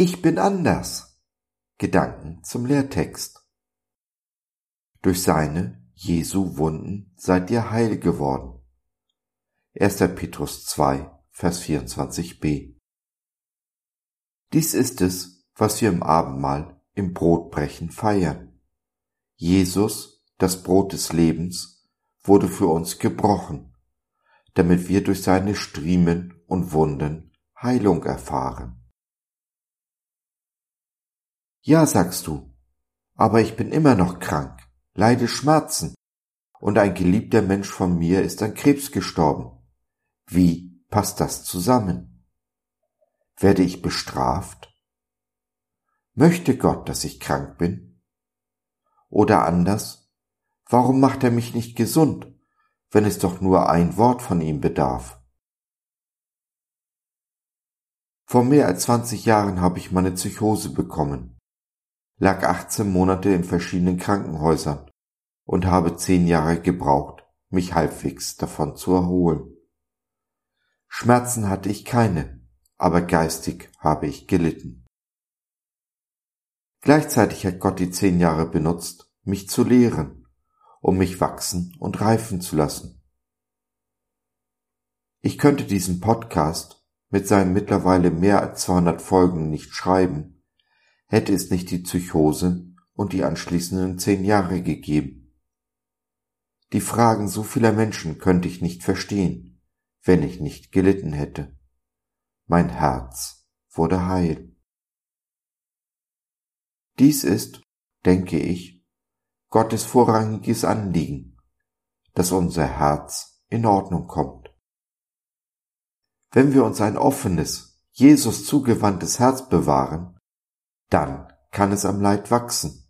Ich bin anders. Gedanken zum Lehrtext. Durch seine, Jesu Wunden seid ihr heil geworden. 1. Petrus 2, Vers 24b. Dies ist es, was wir im Abendmahl im Brotbrechen feiern. Jesus, das Brot des Lebens, wurde für uns gebrochen, damit wir durch seine Striemen und Wunden Heilung erfahren. Ja, sagst du, aber ich bin immer noch krank, leide Schmerzen, und ein geliebter Mensch von mir ist an Krebs gestorben. Wie passt das zusammen? Werde ich bestraft? Möchte Gott, dass ich krank bin? Oder anders, warum macht er mich nicht gesund, wenn es doch nur ein Wort von ihm bedarf? Vor mehr als 20 Jahren habe ich meine Psychose bekommen, lag 18 Monate in verschiedenen Krankenhäusern und habe zehn Jahre gebraucht, mich halbwegs davon zu erholen. Schmerzen hatte ich keine, aber geistig habe ich gelitten. Gleichzeitig hat Gott die zehn Jahre benutzt, mich zu lehren, um mich wachsen und reifen zu lassen. Ich könnte diesen Podcast mit seinen mittlerweile mehr als 200 Folgen nicht schreiben, hätte es nicht die Psychose und die anschließenden zehn Jahre gegeben. Die Fragen so vieler Menschen könnte ich nicht verstehen, wenn ich nicht gelitten hätte. Mein Herz wurde heil. Dies ist, denke ich, Gottes vorrangiges Anliegen, dass unser Herz in Ordnung kommt. Wenn wir uns ein offenes, Jesus zugewandtes Herz bewahren, dann kann es am Leid wachsen.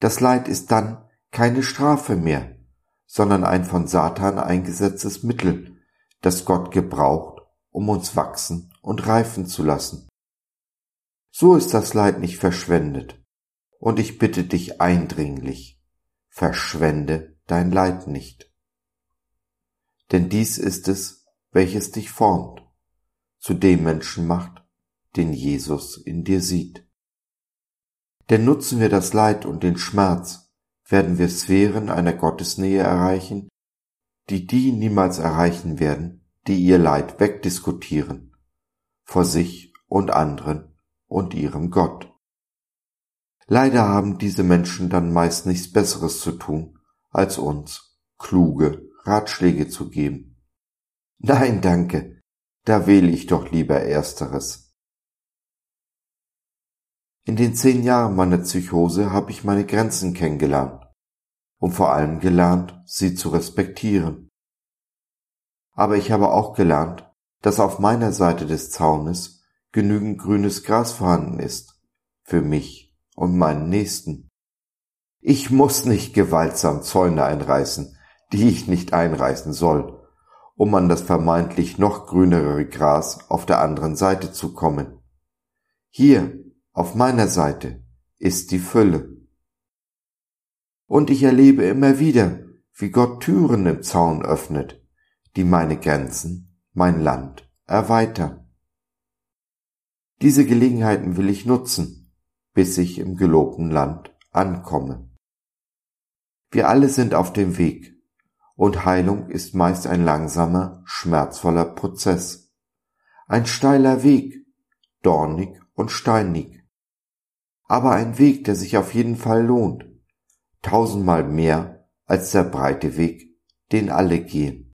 Das Leid ist dann keine Strafe mehr, sondern ein von Satan eingesetztes Mittel, das Gott gebraucht, um uns wachsen und reifen zu lassen. So ist das Leid nicht verschwendet. Und ich bitte dich eindringlich, verschwende dein Leid nicht. Denn dies ist es, welches dich formt, zu dem Menschen macht, den Jesus in dir sieht. Denn nutzen wir das Leid und den Schmerz, werden wir Sphären einer Gottesnähe erreichen, die die niemals erreichen werden, die ihr Leid wegdiskutieren, vor sich und anderen und ihrem Gott. Leider haben diese Menschen dann meist nichts Besseres zu tun, als uns kluge Ratschläge zu geben. Nein, danke, da wähle ich doch lieber Ersteres. In den zehn Jahren meiner Psychose habe ich meine Grenzen kennengelernt und vor allem gelernt, sie zu respektieren. Aber ich habe auch gelernt, dass auf meiner Seite des Zaunes genügend grünes Gras vorhanden ist, für mich und meinen Nächsten. Ich muss nicht gewaltsam Zäune einreißen, die ich nicht einreißen soll, um an das vermeintlich noch grünere Gras auf der anderen Seite zu kommen. Hier, auf meiner Seite, ist die Fülle. Und ich erlebe immer wieder, wie Gott Türen im Zaun öffnet, die meine Grenzen, mein Land erweitern. Diese Gelegenheiten will ich nutzen, bis ich im gelobten Land ankomme. Wir alle sind auf dem Weg, und Heilung ist meist ein langsamer, schmerzvoller Prozess. Ein steiler Weg, dornig und steinig. Aber ein Weg, der sich auf jeden Fall lohnt, tausendmal mehr als der breite Weg, den alle gehen.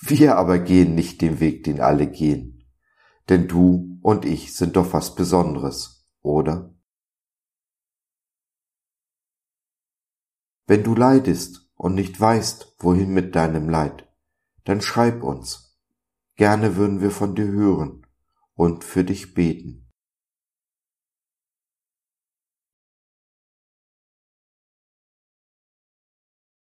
Wir aber gehen nicht den Weg, den alle gehen, denn du und ich sind doch was Besonderes, oder? Wenn du leidest und nicht weißt, wohin mit deinem Leid, dann schreib uns. Gerne würden wir von dir hören und für dich beten.